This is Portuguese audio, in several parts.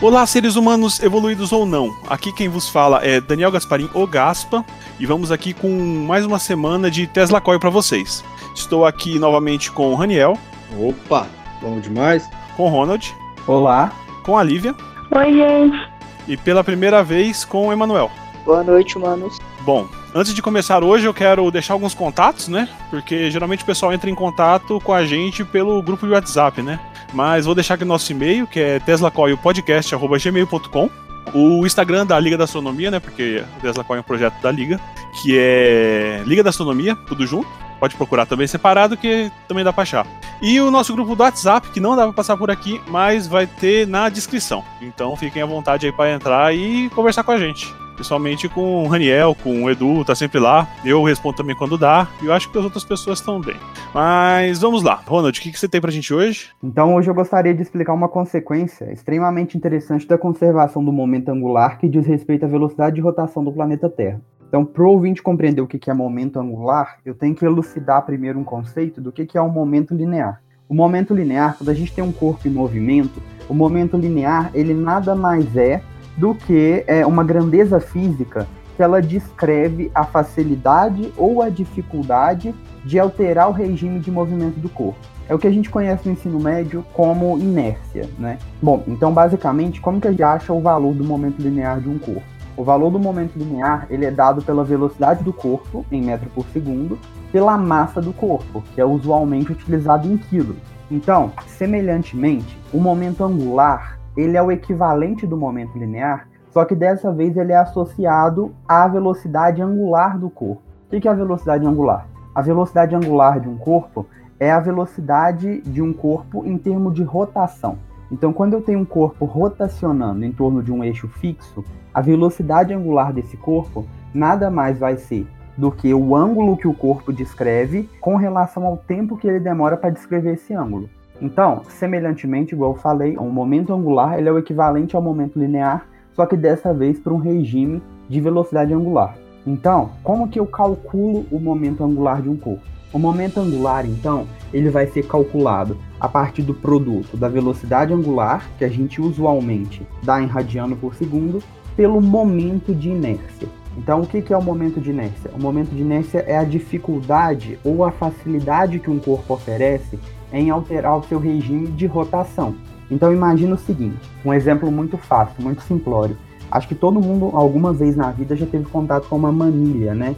Olá, seres humanos evoluídos ou não. Aqui quem vos fala é Daniel Gasparim, o Gaspa, e vamos aqui com mais uma semana de Tesla Coil para vocês. Estou aqui novamente com o Raniel. Opa, bom demais. Com o Ronald. Olá. Com a Lívia. Oi, gente. E pela primeira vez com o Emanuel. Boa noite, humanos. Bom, antes de começar hoje, eu quero deixar alguns contatos, né? Porque geralmente o pessoal entra em contato com a gente pelo grupo de WhatsApp, né? Mas vou deixar aqui o nosso e-mail, que é teslacoilpodcast.gmail.com o Instagram da Liga da Astronomia, né? Porque o Tesla Coil é um projeto da Liga, que é Liga da Astronomia, tudo junto. Pode procurar também separado, que também dá pra achar. E o nosso grupo do WhatsApp, que não dá pra passar por aqui, mas vai ter na descrição. Então fiquem à vontade aí para entrar e conversar com a gente. Principalmente com o Raniel, com o Edu, tá sempre lá. Eu respondo também quando dá. E eu acho que as outras pessoas estão bem. Mas vamos lá. Ronald, o que, que você tem pra gente hoje? Então, hoje eu gostaria de explicar uma consequência extremamente interessante da conservação do momento angular que diz respeito à velocidade de rotação do planeta Terra. Então, para o ouvinte compreender o que é momento angular, eu tenho que elucidar primeiro um conceito do que é um momento linear. O momento linear, quando a gente tem um corpo em movimento, o momento linear ele nada mais é do que é, uma grandeza física que ela descreve a facilidade ou a dificuldade de alterar o regime de movimento do corpo. É o que a gente conhece no ensino médio como inércia, né? Bom, então basicamente, como que a gente acha o valor do momento linear de um corpo? O valor do momento linear ele é dado pela velocidade do corpo em metro por segundo, pela massa do corpo, que é usualmente utilizado em quilos. Então, semelhantemente, o momento angular ele é o equivalente do momento linear, só que dessa vez ele é associado à velocidade angular do corpo. O que é a velocidade angular? A velocidade angular de um corpo é a velocidade de um corpo em termos de rotação. Então, quando eu tenho um corpo rotacionando em torno de um eixo fixo, a velocidade angular desse corpo nada mais vai ser do que o ângulo que o corpo descreve com relação ao tempo que ele demora para descrever esse ângulo. Então, semelhantemente, igual eu falei, o momento angular ele é o equivalente ao momento linear, só que dessa vez para um regime de velocidade angular. Então, como que eu calculo o momento angular de um corpo? O momento angular, então, ele vai ser calculado a partir do produto da velocidade angular, que a gente usualmente dá em radiano por segundo, pelo momento de inércia. Então, o que é o momento de inércia? O momento de inércia é a dificuldade ou a facilidade que um corpo oferece em alterar o seu regime de rotação. Então imagina o seguinte, um exemplo muito fácil, muito simplório. Acho que todo mundo alguma vez na vida já teve contato com uma manilha, né?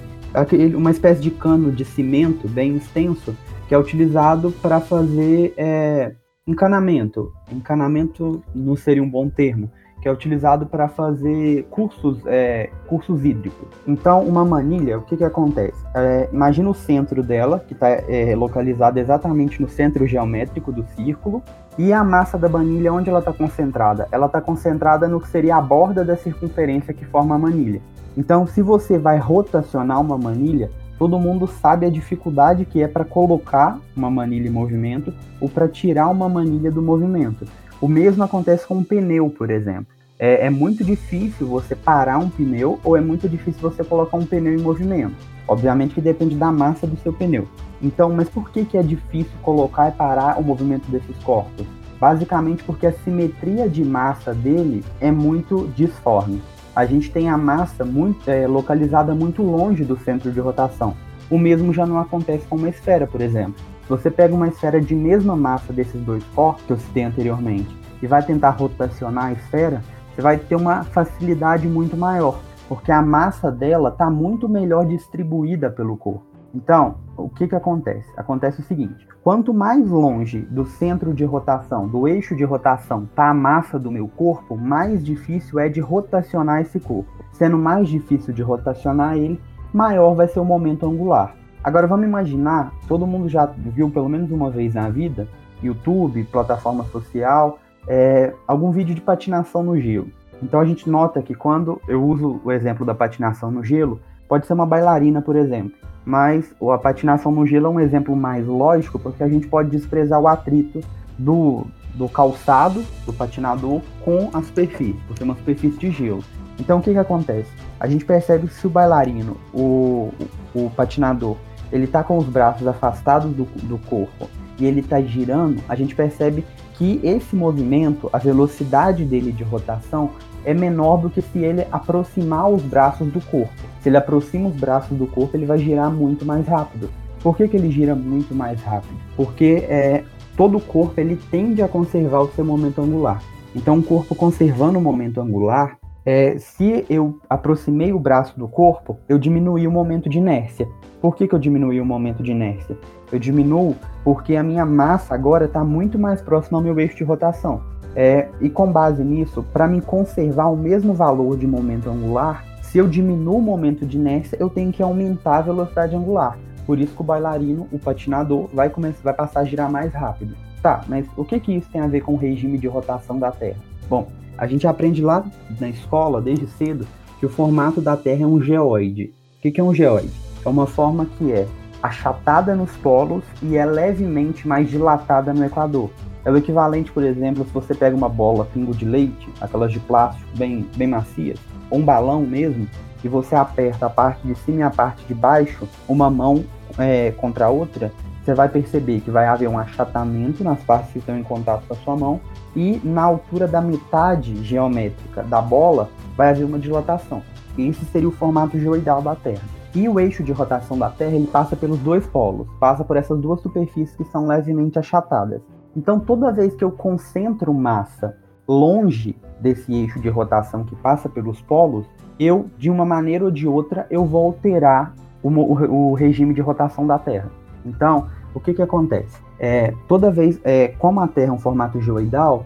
Uma espécie de cano de cimento bem extenso que é utilizado para fazer é, encanamento. Encanamento não seria um bom termo, que é utilizado para fazer cursos, é, cursos hídricos. Então, uma manilha, o que, que acontece? É, imagina o centro dela, que está é, localizado exatamente no centro geométrico do círculo, e a massa da manilha, onde ela está concentrada? Ela está concentrada no que seria a borda da circunferência que forma a manilha. Então, se você vai rotacionar uma manilha, todo mundo sabe a dificuldade que é para colocar uma manilha em movimento ou para tirar uma manilha do movimento. O mesmo acontece com um pneu, por exemplo. É, é, muito difícil você parar um pneu ou é muito difícil você colocar um pneu em movimento. Obviamente que depende da massa do seu pneu. Então, mas por que, que é difícil colocar e parar o movimento desses corpos? Basicamente porque a simetria de massa dele é muito disforme. A gente tem a massa muito, é, localizada muito longe do centro de rotação. O mesmo já não acontece com uma esfera, por exemplo você pega uma esfera de mesma massa desses dois corpos que eu citei anteriormente e vai tentar rotacionar a esfera, você vai ter uma facilidade muito maior, porque a massa dela está muito melhor distribuída pelo corpo. Então, o que, que acontece? Acontece o seguinte: quanto mais longe do centro de rotação, do eixo de rotação, está a massa do meu corpo, mais difícil é de rotacionar esse corpo. Sendo mais difícil de rotacionar ele, maior vai ser o momento angular. Agora vamos imaginar, todo mundo já viu pelo menos uma vez na vida, YouTube, plataforma social, é, algum vídeo de patinação no gelo. Então a gente nota que quando eu uso o exemplo da patinação no gelo, pode ser uma bailarina, por exemplo. Mas a patinação no gelo é um exemplo mais lógico, porque a gente pode desprezar o atrito do, do calçado, do patinador, com a superfície, porque é uma superfície de gelo. Então o que, que acontece? A gente percebe que se o bailarino, o, o patinador, ele está com os braços afastados do, do corpo e ele está girando, a gente percebe que esse movimento, a velocidade dele de rotação, é menor do que se ele aproximar os braços do corpo. Se ele aproxima os braços do corpo, ele vai girar muito mais rápido. Por que, que ele gira muito mais rápido? Porque é, todo o corpo ele tende a conservar o seu momento angular. Então, o corpo conservando o momento angular, é, se eu aproximei o braço do corpo, eu diminui o momento de inércia. Por que, que eu diminui o momento de inércia? Eu diminuo porque a minha massa agora está muito mais próxima ao meu eixo de rotação. É, e com base nisso, para me conservar o mesmo valor de momento angular, se eu diminuo o momento de inércia, eu tenho que aumentar a velocidade angular. Por isso que o bailarino, o patinador, vai, começar, vai passar a girar mais rápido. Tá, mas o que, que isso tem a ver com o regime de rotação da Terra? Bom, a gente aprende lá na escola, desde cedo, que o formato da Terra é um geoide. O que, é um geoide? É uma forma que é achatada nos polos e é levemente mais dilatada no equador. É o equivalente, por exemplo, se você pega uma bola pingo de leite, aquelas de plástico bem, bem macias, ou um balão mesmo, e você aperta a parte de cima e a parte de baixo, uma mão é, contra a outra, você vai perceber que vai haver um achatamento nas partes que estão em contato com a sua mão e na altura da metade geométrica da bola vai haver uma dilatação. Esse seria o formato geoidal da Terra. E o eixo de rotação da Terra ele passa pelos dois polos, passa por essas duas superfícies que são levemente achatadas. Então, toda vez que eu concentro massa longe desse eixo de rotação que passa pelos polos, eu, de uma maneira ou de outra, eu vou alterar o, o, o regime de rotação da Terra. Então, o que que acontece? É, toda vez, é, como a Terra é um formato geoidal,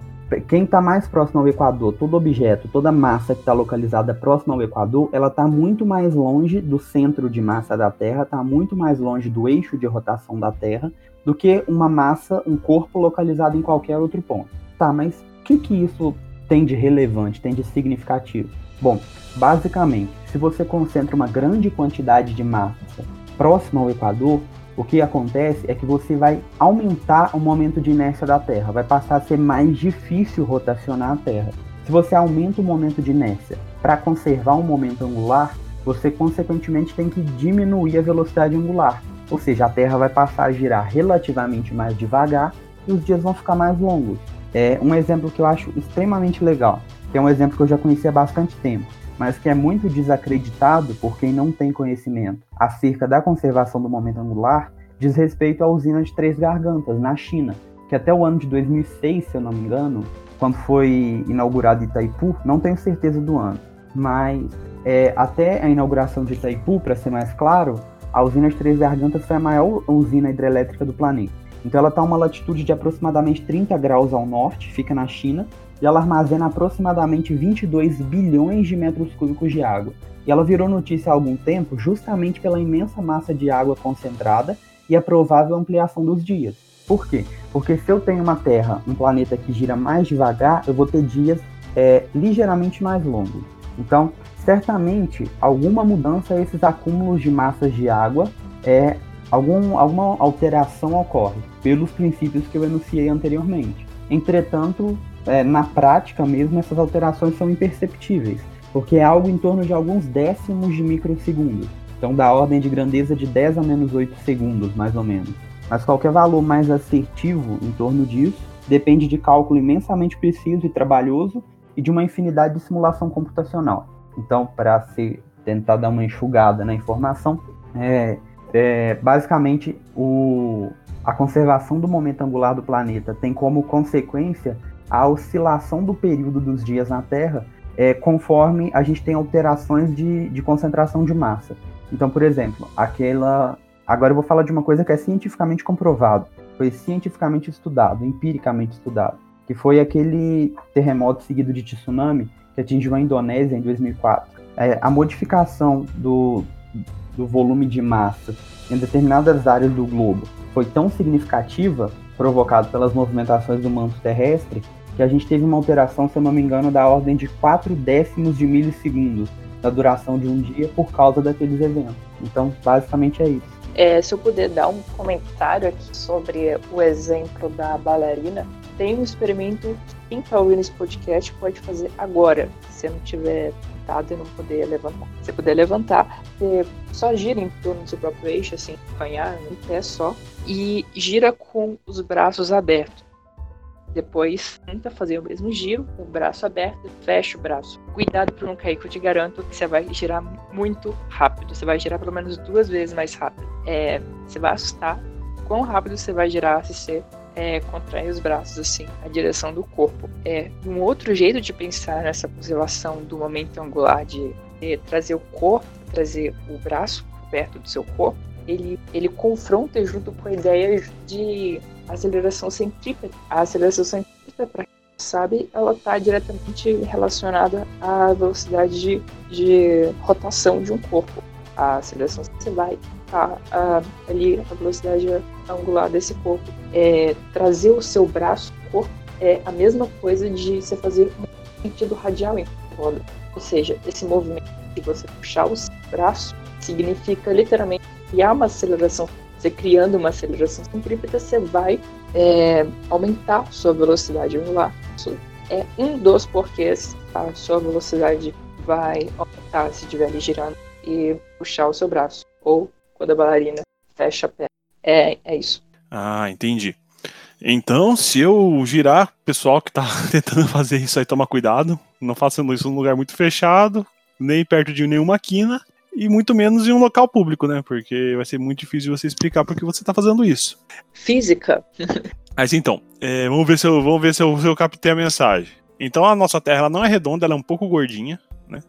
quem está mais próximo ao Equador, todo objeto, toda massa que está localizada próximo ao Equador, ela está muito mais longe do centro de massa da Terra, está muito mais longe do eixo de rotação da Terra, do que uma massa, um corpo localizado em qualquer outro ponto. Tá, mas o que, que isso tem de relevante, tem de significativo? Bom, basicamente, se você concentra uma grande quantidade de massa próxima ao Equador, o que acontece é que você vai aumentar o momento de inércia da Terra, vai passar a ser mais difícil rotacionar a Terra. Se você aumenta o momento de inércia para conservar um momento angular, você consequentemente tem que diminuir a velocidade angular, ou seja, a Terra vai passar a girar relativamente mais devagar e os dias vão ficar mais longos. É um exemplo que eu acho extremamente legal, que é um exemplo que eu já conheci há bastante tempo mas que é muito desacreditado por quem não tem conhecimento acerca da conservação do momento angular, diz respeito à usina de Três Gargantas, na China, que até o ano de 2006, se eu não me engano, quando foi inaugurado Itaipu, não tenho certeza do ano, mas é, até a inauguração de Itaipu, para ser mais claro, a usina de Três Gargantas foi a maior usina hidrelétrica do planeta. Então ela está a uma latitude de aproximadamente 30 graus ao norte, fica na China, e ela armazena aproximadamente 22 bilhões de metros cúbicos de água. E ela virou notícia há algum tempo justamente pela imensa massa de água concentrada e a provável ampliação dos dias. Por quê? Porque se eu tenho uma Terra, um planeta que gira mais devagar, eu vou ter dias é, ligeiramente mais longos. Então, certamente, alguma mudança a esses acúmulos de massas de água, é, algum, alguma alteração ocorre, pelos princípios que eu enunciei anteriormente. Entretanto, é, na prática mesmo, essas alterações são imperceptíveis, porque é algo em torno de alguns décimos de microsegundos. Então, da ordem de grandeza de 10 a menos 8 segundos, mais ou menos. Mas qualquer valor mais assertivo em torno disso depende de cálculo imensamente preciso e trabalhoso e de uma infinidade de simulação computacional. Então, para se tentar dar uma enxugada na informação, é, é, basicamente o, a conservação do momento angular do planeta tem como consequência a oscilação do período dos dias na Terra é, conforme a gente tem alterações de, de concentração de massa. Então, por exemplo, aquela. Agora eu vou falar de uma coisa que é cientificamente comprovado, foi cientificamente estudado, empiricamente estudado, que foi aquele terremoto seguido de tsunami que atingiu a Indonésia em 2004. É, a modificação do, do volume de massa em determinadas áreas do globo foi tão significativa, provocado pelas movimentações do manto terrestre, que a gente teve uma alteração, se eu não me engano, da ordem de 4 décimos de milissegundos da duração de um dia por causa daqueles eventos. Então, basicamente é isso. É, se eu puder dar um comentário aqui sobre o exemplo da bailarina, tem um experimento que quem está ouvindo esse podcast pode fazer agora, se não tiver tentado e não puder levantar. Se puder levantar, você só gira em torno do seu próprio eixo, assim, apanhar em pé só, e gira com os braços abertos. Depois tenta fazer o mesmo giro, com o braço aberto, fecha o braço. Cuidado para não cair, que eu te garanto que você vai girar muito rápido. Você vai girar pelo menos duas vezes mais rápido. É, você vai assustar quão rápido você vai girar se você é, os braços assim, a direção do corpo. É um outro jeito de pensar nessa relação do momento angular de, de trazer o corpo, trazer o braço perto do seu corpo. Ele, ele confronta junto com a ideia de aceleração centrípeta. A aceleração centrípeta, para quem sabe, ela está diretamente relacionada à velocidade de, de rotação de um corpo. A aceleração você vai tá, ali a velocidade angular desse corpo. É, trazer o seu braço, corpo, é a mesma coisa de você fazer um sentido radial em roda. Ou seja, esse movimento de você puxar o seu braço significa literalmente criar uma aceleração. Você criando uma aceleração centrípeta, você vai é, aumentar sua velocidade angular. Isso é um dos porquês a sua velocidade vai aumentar se estiver girando e puxar o seu braço. Ou quando a bailarina fecha a perna. É, é isso. Ah, entendi. Então, se eu girar, pessoal que tá tentando fazer isso aí, toma cuidado. Não façam isso num lugar muito fechado, nem perto de nenhuma quina, e muito menos em um local público, né? Porque vai ser muito difícil você explicar por que você tá fazendo isso. Física. Mas então, é, vamos ver se eu, vamos ver se eu, se eu captei a mensagem. Então a nossa Terra ela não é redonda, ela é um pouco gordinha, né?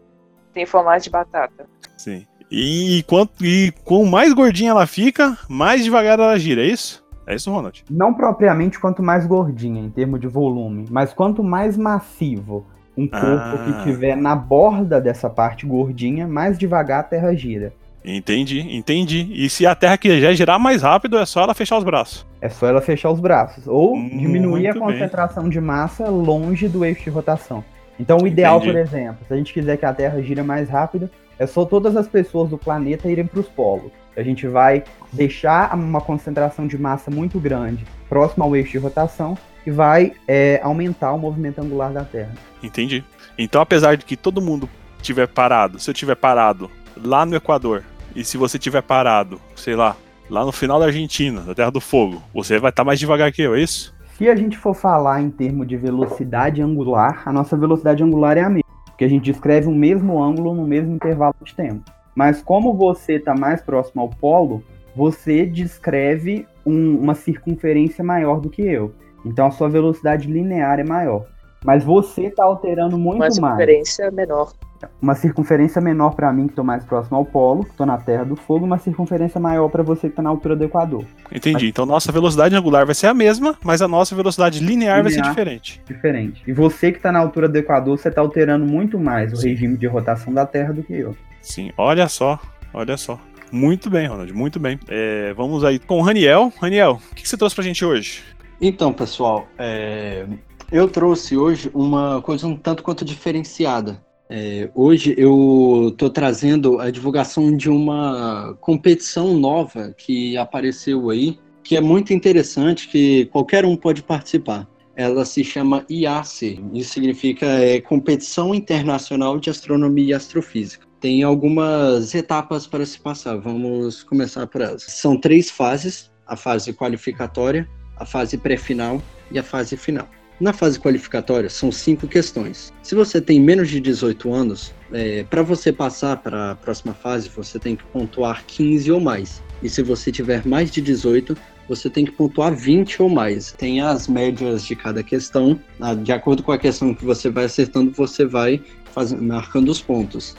Tem formato de batata. Sim. E, quanto, e quanto mais gordinha ela fica, mais devagar ela gira, é isso? É isso, Ronald? Não propriamente quanto mais gordinha em termos de volume, mas quanto mais massivo um corpo ah. que tiver na borda dessa parte gordinha, mais devagar a Terra gira. Entendi, entendi. E se a Terra quiser girar mais rápido, é só ela fechar os braços. É só ela fechar os braços. Ou diminuir a concentração bem. de massa longe do eixo de rotação. Então, o ideal, entendi. por exemplo, se a gente quiser que a Terra gira mais rápido, é só todas as pessoas do planeta irem para os polos. A gente vai deixar uma concentração de massa muito grande próximo ao eixo de rotação e vai é, aumentar o movimento angular da Terra. Entendi. Então, apesar de que todo mundo tiver parado, se eu tiver parado lá no Equador e se você tiver parado, sei lá, lá no final da Argentina, da Terra do Fogo, você vai estar tá mais devagar que eu, é isso? Se a gente for falar em termos de velocidade angular, a nossa velocidade angular é a mesma porque a gente descreve o mesmo ângulo no mesmo intervalo de tempo. Mas como você está mais próximo ao polo, você descreve um, uma circunferência maior do que eu. Então a sua velocidade linear é maior. Mas você está alterando muito mais. Uma circunferência menor uma circunferência menor para mim, que estou mais próximo ao polo, que estou na Terra do Fogo, uma circunferência maior para você que está na altura do Equador. Entendi. Mas... Então nossa velocidade angular vai ser a mesma, mas a nossa velocidade linear, linear vai ser diferente. Diferente. E você que está na altura do Equador, você está alterando muito mais o Sim. regime de rotação da Terra do que eu. Sim, olha só, olha só. Muito bem, Ronald, muito bem. É, vamos aí com o Raniel. Raniel, o que você trouxe pra gente hoje? Então, pessoal, é, eu trouxe hoje uma coisa um tanto quanto diferenciada. É, hoje eu estou trazendo a divulgação de uma competição nova que apareceu aí, que é muito interessante, que qualquer um pode participar. Ela se chama IAC, isso significa é, Competição Internacional de Astronomia e Astrofísica. Tem algumas etapas para se passar, vamos começar por elas. São três fases: a fase qualificatória, a fase pré-final e a fase final. Na fase qualificatória, são cinco questões. Se você tem menos de 18 anos, é, para você passar para a próxima fase, você tem que pontuar 15 ou mais. E se você tiver mais de 18, você tem que pontuar 20 ou mais. Tem as médias de cada questão. De acordo com a questão que você vai acertando, você vai marcando os pontos.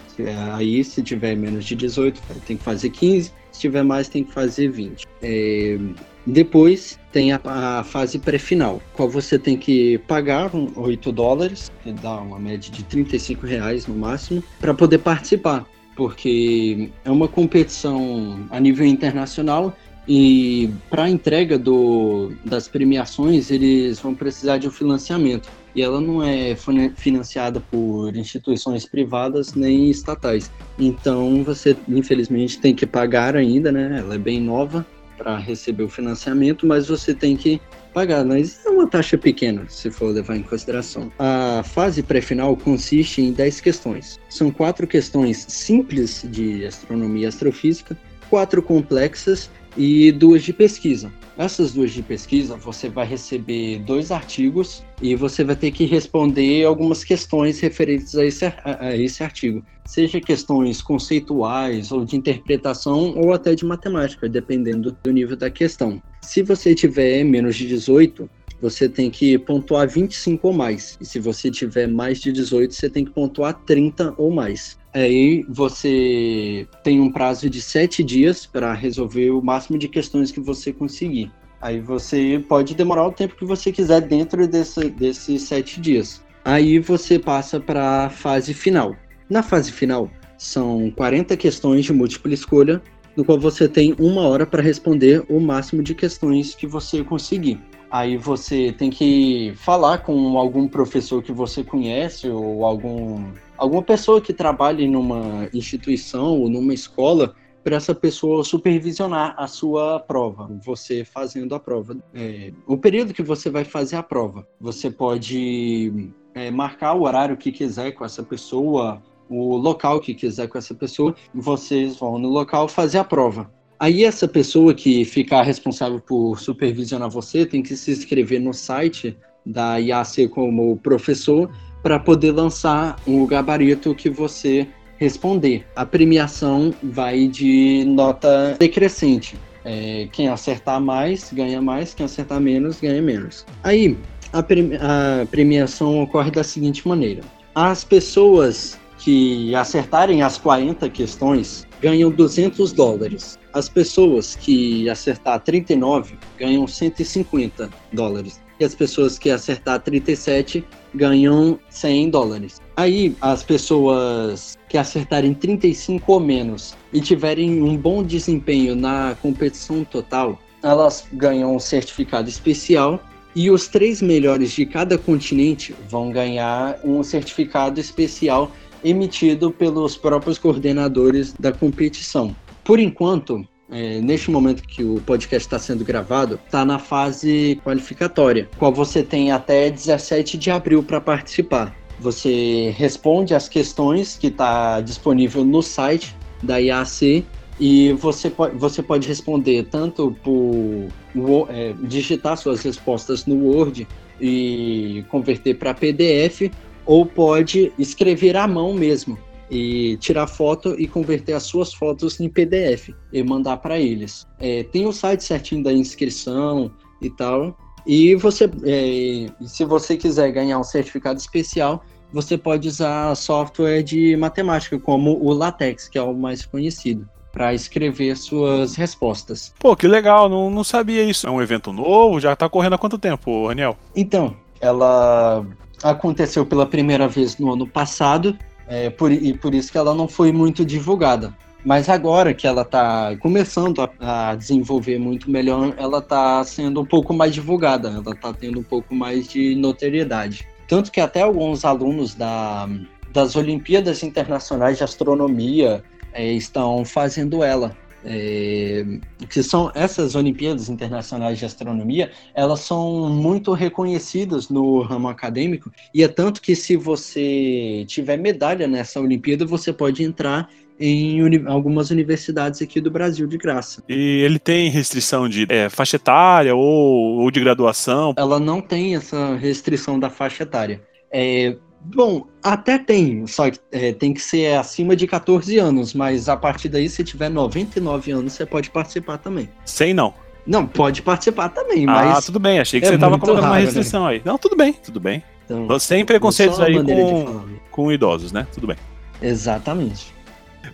Aí, se tiver menos de 18, tem que fazer 15. Se tiver mais, tem que fazer 20. É, depois tem a, a fase pré-final, qual você tem que pagar um, 8 dólares, que dá uma média de 35 reais no máximo, para poder participar, porque é uma competição a nível internacional e para a entrega do, das premiações eles vão precisar de um financiamento e ela não é financiada por instituições privadas nem estatais. Então você infelizmente tem que pagar ainda, né? Ela é bem nova para receber o financiamento, mas você tem que pagar, mas é uma taxa pequena, se for levar em consideração. A fase pré-final consiste em 10 questões. São quatro questões simples de astronomia e astrofísica, quatro complexas e duas de pesquisa. Essas duas de pesquisa, você vai receber dois artigos e você vai ter que responder algumas questões referentes a esse, a esse artigo. Seja questões conceituais ou de interpretação ou até de matemática, dependendo do nível da questão. Se você tiver menos de 18, você tem que pontuar 25 ou mais. E se você tiver mais de 18, você tem que pontuar 30 ou mais. Aí você tem um prazo de 7 dias para resolver o máximo de questões que você conseguir. Aí você pode demorar o tempo que você quiser dentro desse, desses 7 dias. Aí você passa para a fase final. Na fase final, são 40 questões de múltipla escolha, no qual você tem uma hora para responder o máximo de questões que você conseguir. Aí você tem que falar com algum professor que você conhece ou algum, alguma pessoa que trabalhe numa instituição ou numa escola para essa pessoa supervisionar a sua prova, você fazendo a prova. É, o período que você vai fazer a prova, você pode é, marcar o horário que quiser com essa pessoa, o local que quiser com essa pessoa, vocês vão no local fazer a prova. Aí essa pessoa que ficar responsável por supervisionar você tem que se inscrever no site da IAC como professor para poder lançar um gabarito que você responder. A premiação vai de nota decrescente. É, quem acertar mais ganha mais, quem acertar menos ganha menos. Aí a, a premiação ocorre da seguinte maneira: as pessoas que acertarem as 40 questões ganham 200 dólares. As pessoas que acertar 39 ganham 150 dólares. E as pessoas que acertar 37 ganham 100 dólares. Aí, as pessoas que acertarem 35 ou menos e tiverem um bom desempenho na competição total, elas ganham um certificado especial e os três melhores de cada continente vão ganhar um certificado especial emitido pelos próprios coordenadores da competição. Por enquanto, é, neste momento que o podcast está sendo gravado, está na fase qualificatória, qual você tem até 17 de abril para participar. Você responde as questões que está disponível no site da IAC e você pode, você pode responder tanto por é, digitar suas respostas no Word e converter para PDF, ou pode escrever à mão mesmo e tirar foto e converter as suas fotos em PDF e mandar para eles. É, tem o site certinho da inscrição e tal. E você, é, se você quiser ganhar um certificado especial, você pode usar software de matemática como o LaTeX, que é o mais conhecido, para escrever suas respostas. Pô, que legal, não, não sabia isso. É um evento novo? Já está correndo há quanto tempo, Daniel? Então, ela aconteceu pela primeira vez no ano passado é, por, e por isso que ela não foi muito divulgada. Mas agora que ela está começando a, a, desenvolver muito melhor, ela está sendo um pouco mais divulgada, ela está tendo um pouco mais de notoriedade. Tanto que até alguns alunos da, das Olimpíadas Internacionais de Astronomia é, estão fazendo ela é, que são essas Olimpíadas Internacionais de Astronomia, elas são muito reconhecidas no ramo acadêmico e é tanto que se você tiver medalha nessa Olimpíada, você pode entrar em uni algumas universidades aqui do Brasil de graça. E ele tem restrição de é, faixa etária ou, ou de graduação? Ela não tem essa restrição da faixa etária. É, Bom, até tem, só que é, tem que ser acima de 14 anos, mas a partir daí, se tiver 99 anos, você pode participar também. Sem não. Não, pode participar também, ah, mas. Ah, tudo bem, achei que é você tava colocando raro, uma né? restrição né? aí. Não, tudo bem, tudo bem. Então, Sem preconceitos aí com, com idosos, né? Tudo bem. Exatamente.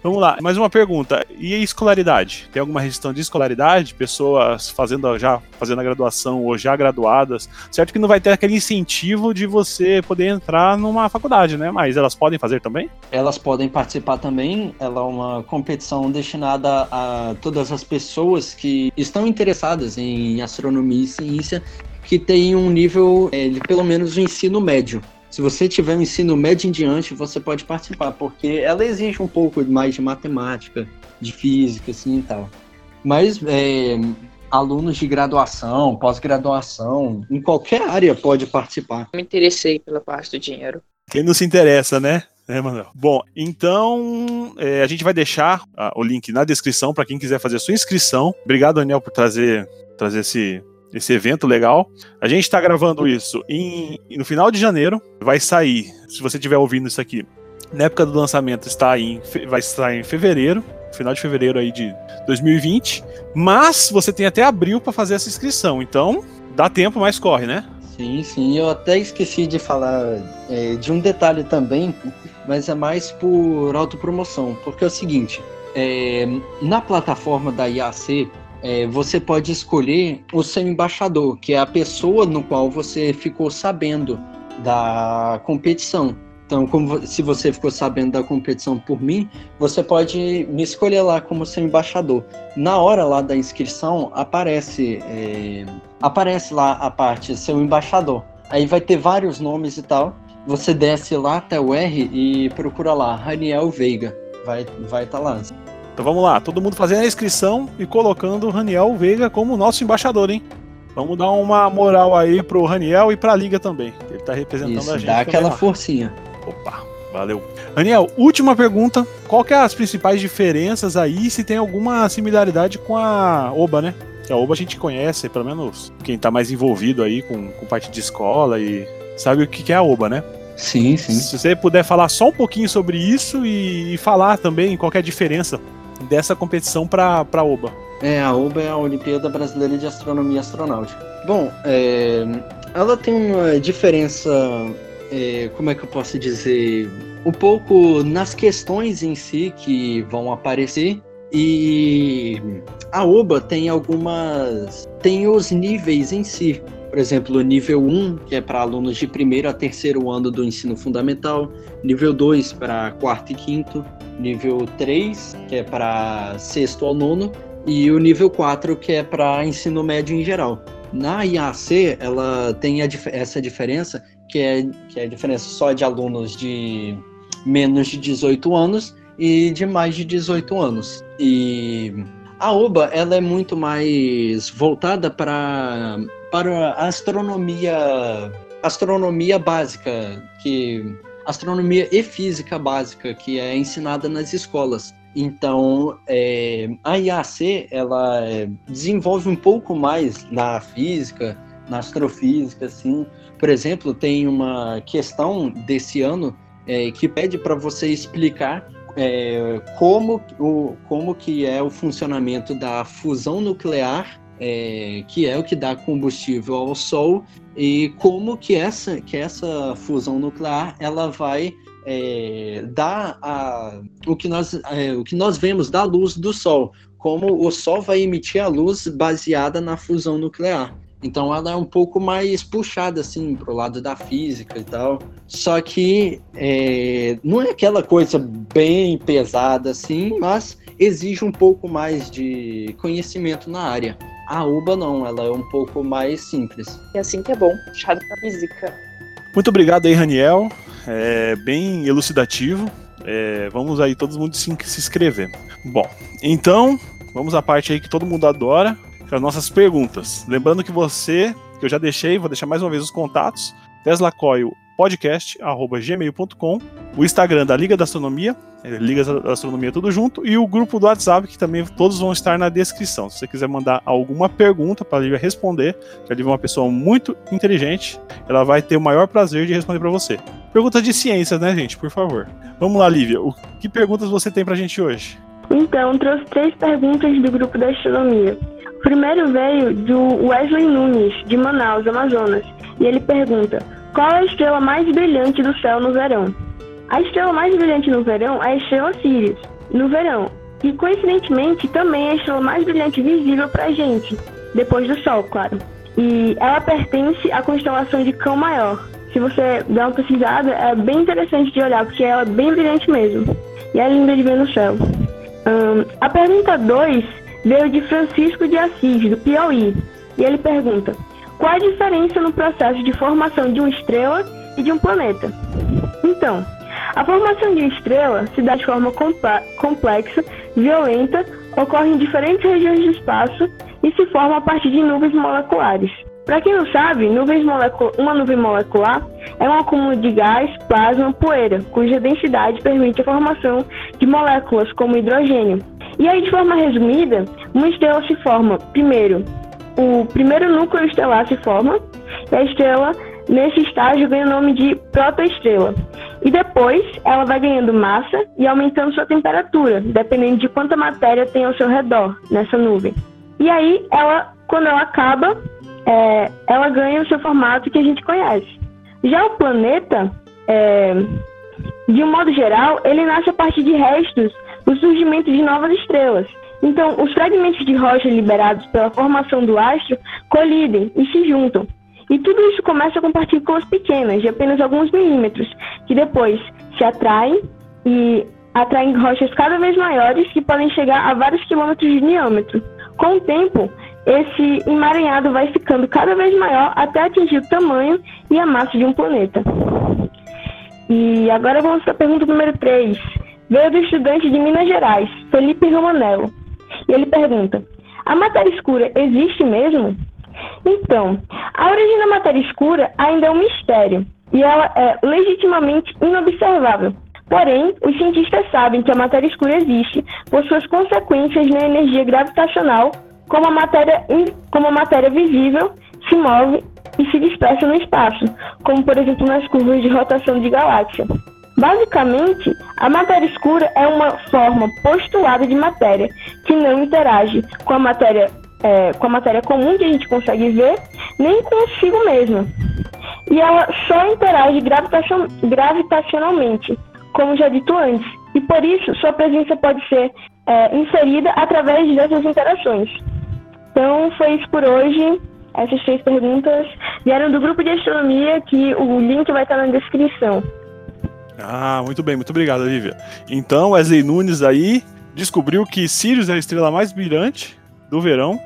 Vamos lá, mais uma pergunta. E a escolaridade? Tem alguma restrição de escolaridade? Pessoas fazendo já fazendo a graduação ou já graduadas? Certo que não vai ter aquele incentivo de você poder entrar numa faculdade, né? Mas elas podem fazer também? Elas podem participar também. Ela é uma competição destinada a todas as pessoas que estão interessadas em astronomia e ciência que têm um nível é, de pelo menos o ensino médio se você tiver um ensino médio em diante, você pode participar, porque ela exige um pouco mais de matemática, de física, assim e tal. Mas é, alunos de graduação, pós-graduação, em qualquer área pode participar. Me interessei pela parte do dinheiro. Quem não se interessa, né? É, Manuel. Bom, então é, a gente vai deixar ah, o link na descrição para quem quiser fazer a sua inscrição. Obrigado, Daniel, por trazer, trazer esse, esse evento legal. A gente está gravando isso em, no final de janeiro. Vai sair, se você estiver ouvindo isso aqui, na época do lançamento está em, vai estar em fevereiro, final de fevereiro aí de 2020. Mas você tem até abril para fazer essa inscrição. Então, dá tempo, mas corre, né? Sim, sim. Eu até esqueci de falar é, de um detalhe também, mas é mais por autopromoção. Porque é o seguinte: é, na plataforma da IAC, é, você pode escolher o seu embaixador, que é a pessoa no qual você ficou sabendo da competição. Então, como, se você ficou sabendo da competição por mim, você pode me escolher lá como seu embaixador. Na hora lá da inscrição, aparece, é, aparece lá a parte seu embaixador. Aí vai ter vários nomes e tal. Você desce lá até o R e procura lá, Raniel Veiga. Vai estar vai tá lá. Então vamos lá, todo mundo fazendo a inscrição e colocando o Raniel Veiga como nosso embaixador, hein? Vamos dar uma moral aí pro Raniel e pra Liga também. Ele tá representando Isso, a gente. Dá aquela lá. forcinha. Opa, valeu. Daniel, última pergunta. Qual que é as principais diferenças aí, se tem alguma similaridade com a OBA, né? Que a OBA a gente conhece, pelo menos quem tá mais envolvido aí com, com parte de escola e sabe o que, que é a OBA, né? Sim, sim. Se você puder falar só um pouquinho sobre isso e, e falar também qual que é a diferença dessa competição para a OBA. É, a OBA é a Olimpíada Brasileira de Astronomia Astronáutica. Bom, é, ela tem uma diferença é, como é que eu posso dizer, um pouco nas questões em si que vão aparecer. E a OBA tem algumas. tem os níveis em si. Por exemplo, o nível 1, que é para alunos de primeiro a terceiro ano do ensino fundamental, nível 2 para quarto e quinto, nível 3, que é para sexto ao nono, e o nível 4, que é para ensino médio em geral. Na IAC, ela tem dif essa diferença, que é, que é a diferença só de alunos de menos de 18 anos e de mais de 18 anos. E a OBA ela é muito mais voltada para para astronomia astronomia básica que astronomia e física básica que é ensinada nas escolas. Então, é, a IAC ela é, desenvolve um pouco mais na física, na astrofísica, assim. Por exemplo, tem uma questão desse ano é, que pede para você explicar é, como, o, como que é o funcionamento da fusão nuclear, é, que é o que dá combustível ao Sol, e como que essa, que essa fusão nuclear ela vai é, dá a, o, que nós, é, o que nós vemos da luz do Sol, como o Sol vai emitir a luz baseada na fusão nuclear. Então ela é um pouco mais puxada assim para o lado da física e tal. Só que é, não é aquela coisa bem pesada assim, mas exige um pouco mais de conhecimento na área. A UBA não, ela é um pouco mais simples. E assim que é bom, puxado para física. Muito obrigado aí, Raniel é bem elucidativo. É, vamos aí todo mundo se, se inscrever. Bom, então vamos à parte aí que todo mundo adora, que é as nossas perguntas. Lembrando que você, que eu já deixei, vou deixar mais uma vez os contatos, Tesla Coil podcast@gmail.com, o Instagram da Liga da Astronomia, é, Liga da Astronomia tudo junto, e o grupo do WhatsApp, que também todos vão estar na descrição. Se você quiser mandar alguma pergunta para a Lívia responder, que a Lívia é uma pessoa muito inteligente, ela vai ter o maior prazer de responder para você. Perguntas de ciências, né, gente? Por favor. Vamos lá, Lívia. O que perguntas você tem pra gente hoje? Então, trouxe três perguntas do grupo da astronomia. O primeiro veio do Wesley Nunes, de Manaus, Amazonas, e ele pergunta: qual é a estrela mais brilhante do céu no verão? A estrela mais brilhante no verão é a estrela Sirius, no verão, e coincidentemente também é a estrela mais brilhante visível para a gente, depois do Sol, claro. E ela pertence à constelação de Cão Maior, se você der uma pesquisada, é bem interessante de olhar, porque ela é bem brilhante mesmo. E é linda de ver no céu. Um, a pergunta 2 veio de Francisco de Assis, do Piauí. E ele pergunta: qual a diferença no processo de formação de uma estrela e de um planeta? Então, a formação de uma estrela se dá de forma complexa, violenta, ocorre em diferentes regiões do espaço e se forma a partir de nuvens moleculares. Para quem não sabe, nuvens uma nuvem molecular é um acúmulo de gás, plasma, poeira, cuja densidade permite a formação de moléculas como hidrogênio. E aí, de forma resumida, uma estrela se forma, primeiro, o primeiro núcleo estelar se forma, e a estrela, nesse estágio, ganha o nome de protoestrela. E depois, ela vai ganhando massa e aumentando sua temperatura, dependendo de quanta matéria tem ao seu redor, nessa nuvem. E aí, ela, quando ela acaba, é, ela ganha o seu formato que a gente conhece. Já o planeta, é, de um modo geral, ele nasce a partir de restos do surgimento de novas estrelas. Então, os fragmentos de rocha liberados pela formação do astro colidem e se juntam. E tudo isso começa com partículas pequenas, de apenas alguns milímetros, que depois se atraem e atraem rochas cada vez maiores que podem chegar a vários quilômetros de diâmetro. Com o tempo, esse emaranhado vai ficando cada vez maior até atingir o tamanho e a massa de um planeta. E agora vamos para a pergunta número 3. Veio do estudante de Minas Gerais, Felipe Romanello. E ele pergunta: A matéria escura existe mesmo? Então, a origem da matéria escura ainda é um mistério e ela é legitimamente inobservável. Porém, os cientistas sabem que a matéria escura existe por suas consequências na energia gravitacional como a matéria, como a matéria visível se move e se dispersa no espaço, como por exemplo nas curvas de rotação de galáxia. Basicamente, a matéria escura é uma forma postulada de matéria que não interage com a matéria, é, com a matéria comum que a gente consegue ver, nem consigo mesma. E ela só interage gravitacion, gravitacionalmente, como já dito antes, e por isso sua presença pode ser é, inserida através dessas interações. Então foi isso por hoje. Essas três perguntas vieram do grupo de astronomia, que o link vai estar na descrição. Ah, muito bem, muito obrigado, Lívia. Então, Wesley Nunes aí descobriu que Sirius é a estrela mais brilhante do verão.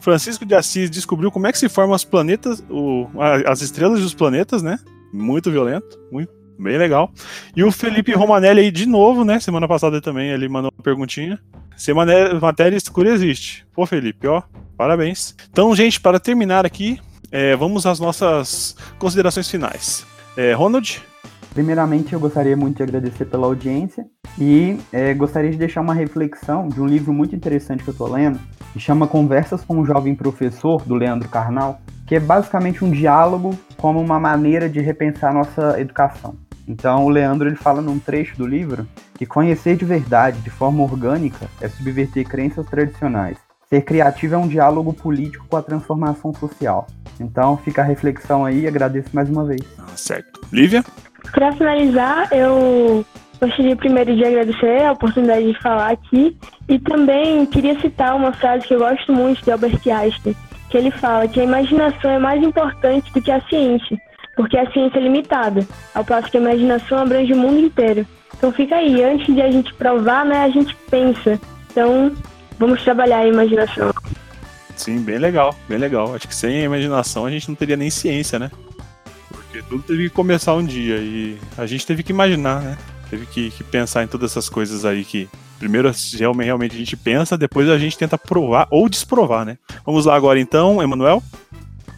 Francisco de Assis descobriu como é que se formam os planetas, o, as estrelas e os planetas, né? Muito violento, muito bem legal. E o Felipe Romanelli aí de novo, né? Semana passada também ele mandou uma perguntinha. Se matéria escura existe. Pô, Felipe, ó, parabéns. Então, gente, para terminar aqui, é, vamos às nossas considerações finais. É, Ronald? Primeiramente, eu gostaria muito de agradecer pela audiência e é, gostaria de deixar uma reflexão de um livro muito interessante que eu estou lendo, que chama Conversas com um Jovem Professor, do Leandro Carnal, que é basicamente um diálogo como uma maneira de repensar nossa educação. Então, o Leandro ele fala num trecho do livro que conhecer de verdade, de forma orgânica, é subverter crenças tradicionais. Ser criativo é um diálogo político com a transformação social. Então, fica a reflexão aí agradeço mais uma vez. Ah, certo. Lívia? Para finalizar, eu gostaria primeiro de agradecer a oportunidade de falar aqui e também queria citar uma frase que eu gosto muito de Albert Einstein, que ele fala que a imaginação é mais importante do que a ciência, porque a ciência é limitada, ao passo que a imaginação abrange o mundo inteiro. Então fica aí, antes de a gente provar, né, a gente pensa. Então, vamos trabalhar a imaginação. Sim, bem legal, bem legal. Acho que sem a imaginação a gente não teria nem ciência, né? Porque tudo teve que começar um dia e a gente teve que imaginar, né? Teve que, que pensar em todas essas coisas aí que primeiro realmente a gente pensa, depois a gente tenta provar ou desprovar, né? Vamos lá agora então, Emanuel.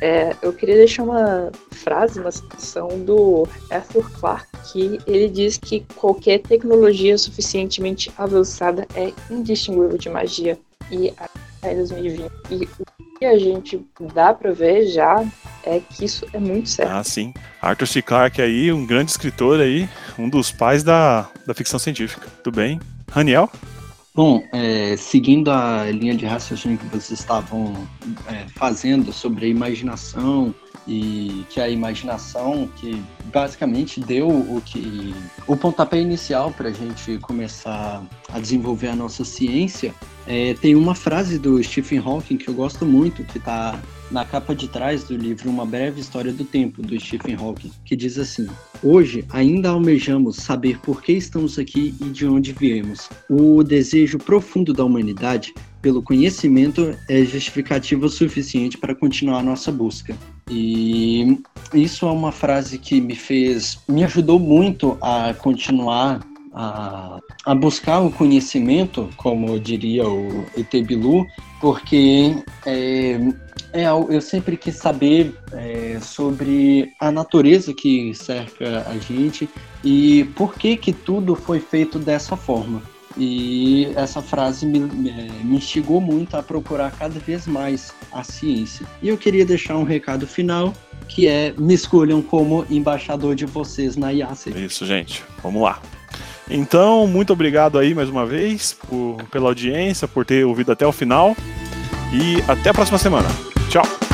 É, eu queria deixar uma frase, uma citação do Arthur Clarke, que ele diz que qualquer tecnologia suficientemente avançada é indistinguível de magia. E até 2020. E o que a gente dá para ver já é que isso é muito certo. Ah, sim. Arthur C. Clarke aí, um grande escritor aí, um dos pais da, da ficção científica. Tudo bem? Raniel? Bom, é, seguindo a linha de raciocínio que vocês estavam é, fazendo sobre a imaginação e que a imaginação que basicamente deu o que o pontapé inicial para a gente começar a desenvolver a nossa ciência, é, tem uma frase do Stephen Hawking que eu gosto muito, que está na capa de trás do livro Uma Breve História do Tempo, do Stephen Hawking, que diz assim: Hoje ainda almejamos saber por que estamos aqui e de onde viemos. O desejo profundo da humanidade pelo conhecimento é justificativa suficiente para continuar nossa busca. E isso é uma frase que me fez, me ajudou muito a continuar a, a buscar o conhecimento, como diria o Etebilu, porque é, é, eu sempre quis saber é, sobre a natureza que cerca a gente e por que que tudo foi feito dessa forma. E essa frase me, me instigou muito a procurar cada vez mais a ciência. E eu queria deixar um recado final, que é me escolham como embaixador de vocês na IAC. Isso, gente. Vamos lá. Então, muito obrigado aí mais uma vez por, pela audiência, por ter ouvido até o final. E até a próxima semana. Tchau!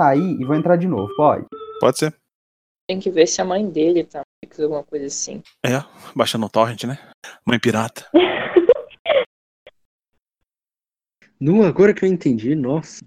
Sair e vou entrar de novo, pode? Pode ser. Tem que ver se a mãe dele tá alguma coisa assim. É, baixando o torrent, né? Mãe pirata. Não, agora que eu entendi, nossa.